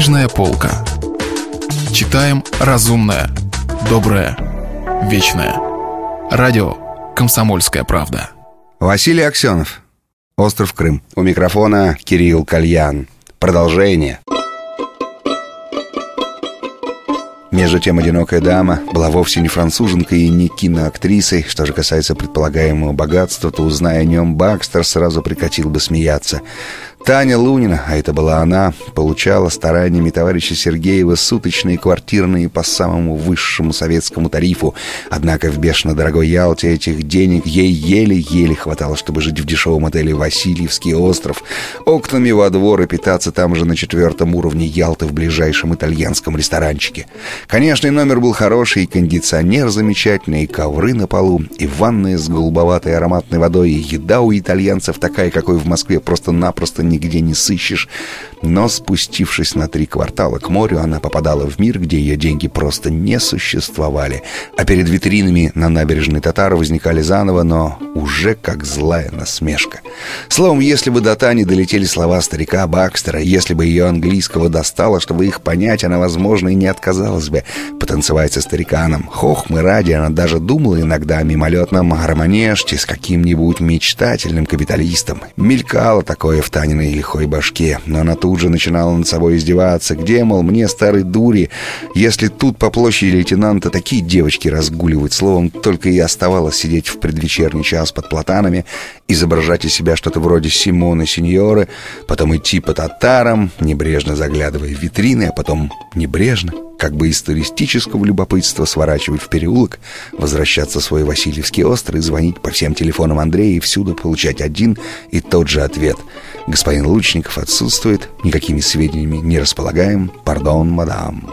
Книжная полка. Читаем разумное, доброе, вечное. Радио «Комсомольская правда». Василий Аксенов. Остров Крым. У микрофона Кирилл Кальян. Продолжение. Между тем, одинокая дама была вовсе не француженкой и не киноактрисой. Что же касается предполагаемого богатства, то, узная о нем, Бакстер сразу прекратил бы смеяться. Таня Лунина, а это была она, получала стараниями товарища Сергеева суточные квартирные по самому высшему советскому тарифу. Однако в бешено дорогой Ялте этих денег ей еле-еле хватало, чтобы жить в дешевом отеле «Васильевский остров», окнами во двор и питаться там же на четвертом уровне Ялты в ближайшем итальянском ресторанчике. Конечно, номер был хороший, и кондиционер замечательный, и ковры на полу, и ванная с голубоватой ароматной водой, и еда у итальянцев такая, какой в Москве просто-напросто нигде не сыщешь. Но спустившись на три квартала к морю, она попадала в мир, где ее деньги просто не существовали. А перед витринами на набережной Татара возникали заново, но уже как злая насмешка. Словом, если бы до Тани долетели слова старика Бакстера, если бы ее английского достало, чтобы их понять, она, возможно, и не отказалась бы потанцевать со стариканом. Хохмы ради, она даже думала иногда о мимолетном гармонеште с каким-нибудь мечтательным капиталистом. Мелькало такое в Таниной лихой башке, но она тут же начинала над собой издеваться. Где, мол, мне, старой дури, если тут по площади лейтенанта такие девочки разгуливают, словом, только и оставалось сидеть в предвечерний час под платанами, изображать из себя что-то вроде Симоны Синьоры, потом идти по татарам, небрежно заглядывая в витрины, а потом небрежно, как бы из туристического любопытства сворачивать в переулок, возвращаться в свой Васильевский остров и звонить по всем телефонам Андрея и всюду получать один и тот же ответ. Господин Лучников отсутствует, никакими сведениями не располагаем, пардон, мадам.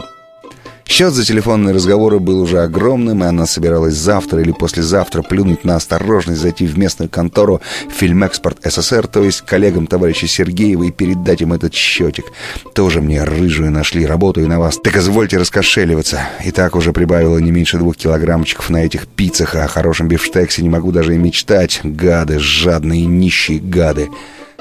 Счет за телефонные разговоры был уже огромным, и она собиралась завтра или послезавтра плюнуть на осторожность, зайти в местную контору «Фильмэкспорт СССР», то есть коллегам товарища Сергеева, и передать им этот счетик. Тоже мне рыжую нашли, работаю на вас. Так извольте раскошеливаться. И так уже прибавила не меньше двух килограммчиков на этих пиццах, а о хорошем бифштексе не могу даже и мечтать. Гады, жадные, нищие гады.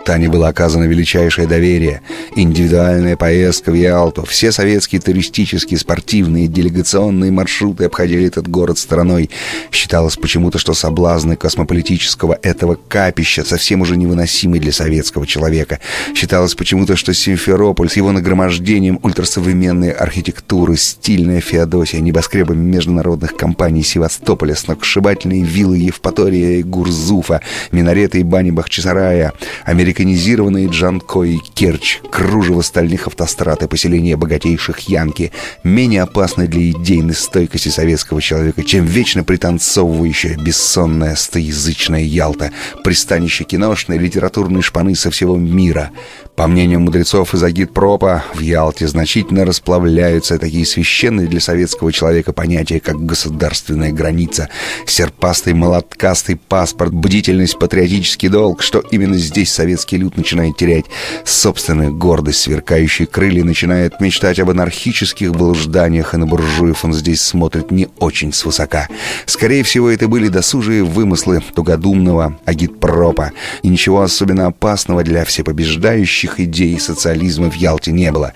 Тане было оказано величайшее доверие. Индивидуальная поездка в Ялту. Все советские туристические, спортивные, делегационные маршруты обходили этот город стороной. Считалось почему-то, что соблазны космополитического этого капища совсем уже невыносимы для советского человека. Считалось почему-то, что Симферополь с его нагромождением ультрасовременной архитектуры, стильная Феодосия, небоскребами международных компаний Севастополя, сногсшибательные виллы Евпатория и Гурзуфа, минареты и бани Бахчисарая, американские американизированные Джанко и Керчь, кружево стальных автострад и поселения богатейших Янки, менее опасны для идейной стойкости советского человека, чем вечно пританцовывающая бессонная стоязычная Ялта, пристанище киношной литературной шпаны со всего мира. По мнению мудрецов из Агитпропа, в Ялте значительно расплавляются такие священные для советского человека понятия, как государственная граница, серпастый молоткастый паспорт, бдительность, патриотический долг, что именно здесь советский люд начинает терять собственную гордость, сверкающие крылья, начинает мечтать об анархических блужданиях, и на буржуев он здесь смотрит не очень свысока. Скорее всего, это были досужие вымыслы тугодумного агитпропа, и ничего особенно опасного для всепобеждающих идей социализма в Ялте не было.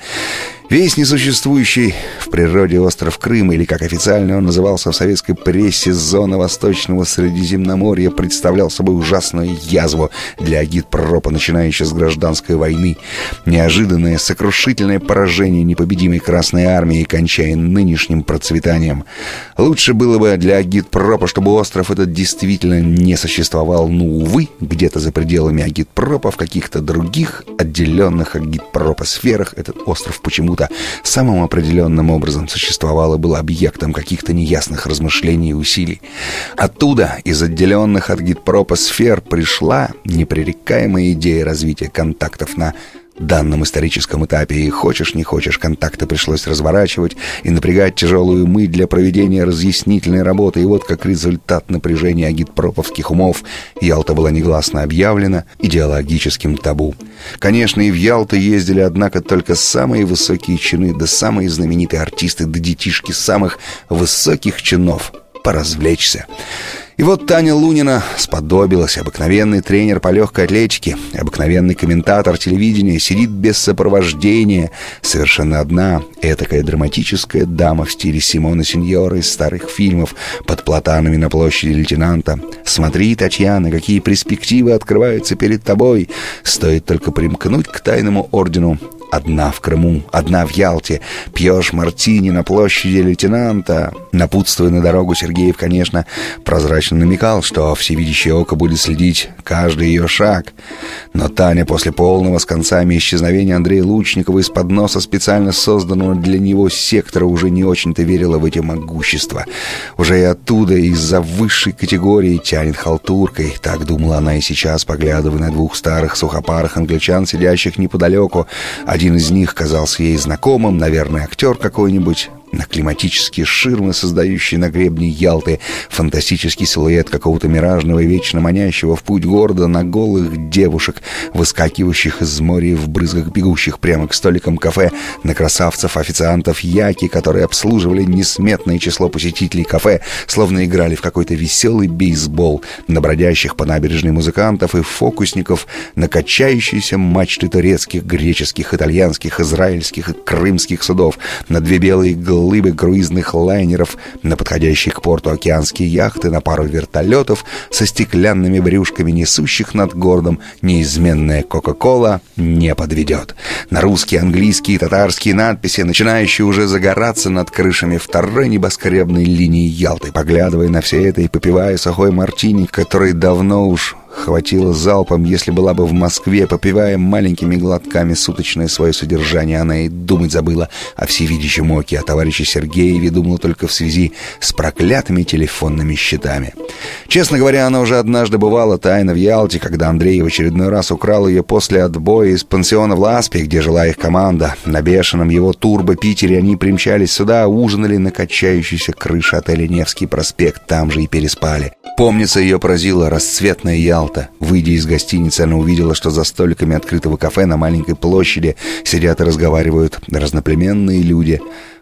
Весь несуществующий в природе остров Крым, или как официально он назывался в советской прессе, зона Восточного Средиземноморья, представлял собой ужасную язву для агитпропа, начинающей с гражданской войны. Неожиданное, сокрушительное поражение непобедимой Красной Армии, кончая нынешним процветанием. Лучше было бы для агитпропа, чтобы остров этот действительно не существовал, но, увы, где-то за пределами агитпропа, в каких-то других отделенных агитпропа сферах этот остров почему-то почему-то самым определенным образом существовало, был объектом каких-то неясных размышлений и усилий. Оттуда, из отделенных от гидпропа сфер, пришла непререкаемая идея развития контактов на данном историческом этапе, и хочешь не хочешь, контакты пришлось разворачивать и напрягать тяжелую мы для проведения разъяснительной работы, и вот как результат напряжения агитпроповских умов Ялта была негласно объявлена идеологическим табу. Конечно, и в Ялту ездили, однако, только самые высокие чины, да самые знаменитые артисты, да детишки самых высоких чинов поразвлечься. И вот Таня Лунина сподобилась. Обыкновенный тренер по легкой атлетике, обыкновенный комментатор телевидения сидит без сопровождения. Совершенно одна, этакая драматическая дама в стиле Симона Синьора из старых фильмов под платанами на площади лейтенанта. Смотри, Татьяна, какие перспективы открываются перед тобой. Стоит только примкнуть к тайному ордену Одна в Крыму, одна в Ялте. Пьешь мартини на площади лейтенанта. Напутствуя на дорогу, Сергеев, конечно, прозрачно намекал, что всевидящее око будет следить каждый ее шаг. Но Таня после полного с концами исчезновения Андрея Лучникова из-под носа специально созданного для него сектора уже не очень-то верила в эти могущества. Уже и оттуда, из-за высшей категории, тянет халтуркой. Так думала она и сейчас, поглядывая на двух старых сухопарых англичан, сидящих неподалеку. Один из них казался ей знакомым, наверное, актер какой-нибудь на климатические ширмы, создающие на гребне Ялты фантастический силуэт какого-то миражного и вечно манящего в путь города на голых девушек, выскакивающих из моря в брызгах бегущих прямо к столикам кафе, на красавцев, официантов, яки, которые обслуживали несметное число посетителей кафе, словно играли в какой-то веселый бейсбол, на бродящих по набережной музыкантов и фокусников, на качающиеся мачты турецких, греческих, итальянских, израильских и крымских судов, на две белые головы глыбы круизных лайнеров, на подходящие к порту океанские яхты, на пару вертолетов со стеклянными брюшками, несущих над городом неизменная Кока-Кола, не подведет. На русские, английские татарские надписи, начинающие уже загораться над крышами второй небоскребной линии Ялты, поглядывая на все это и попивая сухой мартини, который давно уж Хватило залпом, если была бы в Москве, попивая маленькими глотками суточное свое содержание, она и думать забыла о всевидящем оке, о товарище Сергееве думала только в связи с проклятыми телефонными счетами. Честно говоря, она уже однажды бывала тайно в Ялте, когда Андрей в очередной раз украл ее после отбоя из пансиона в Ласпе, где жила их команда. На бешеном его турбо-питере они примчались сюда, ужинали на качающейся крыше отеля «Невский проспект», там же и переспали. Помнится, ее поразила расцветная Ялта. Выйдя из гостиницы, она увидела, что за столиками открытого кафе на маленькой площади сидят и разговаривают разноплеменные люди.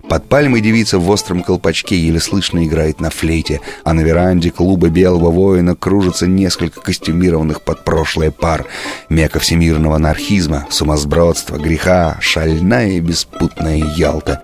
Под пальмой девица в остром колпачке еле слышно играет на флейте, а на веранде клуба «Белого воина» кружится несколько костюмированных под прошлое пар. Мека всемирного анархизма, сумасбродства, греха, шальная и беспутная Ялта.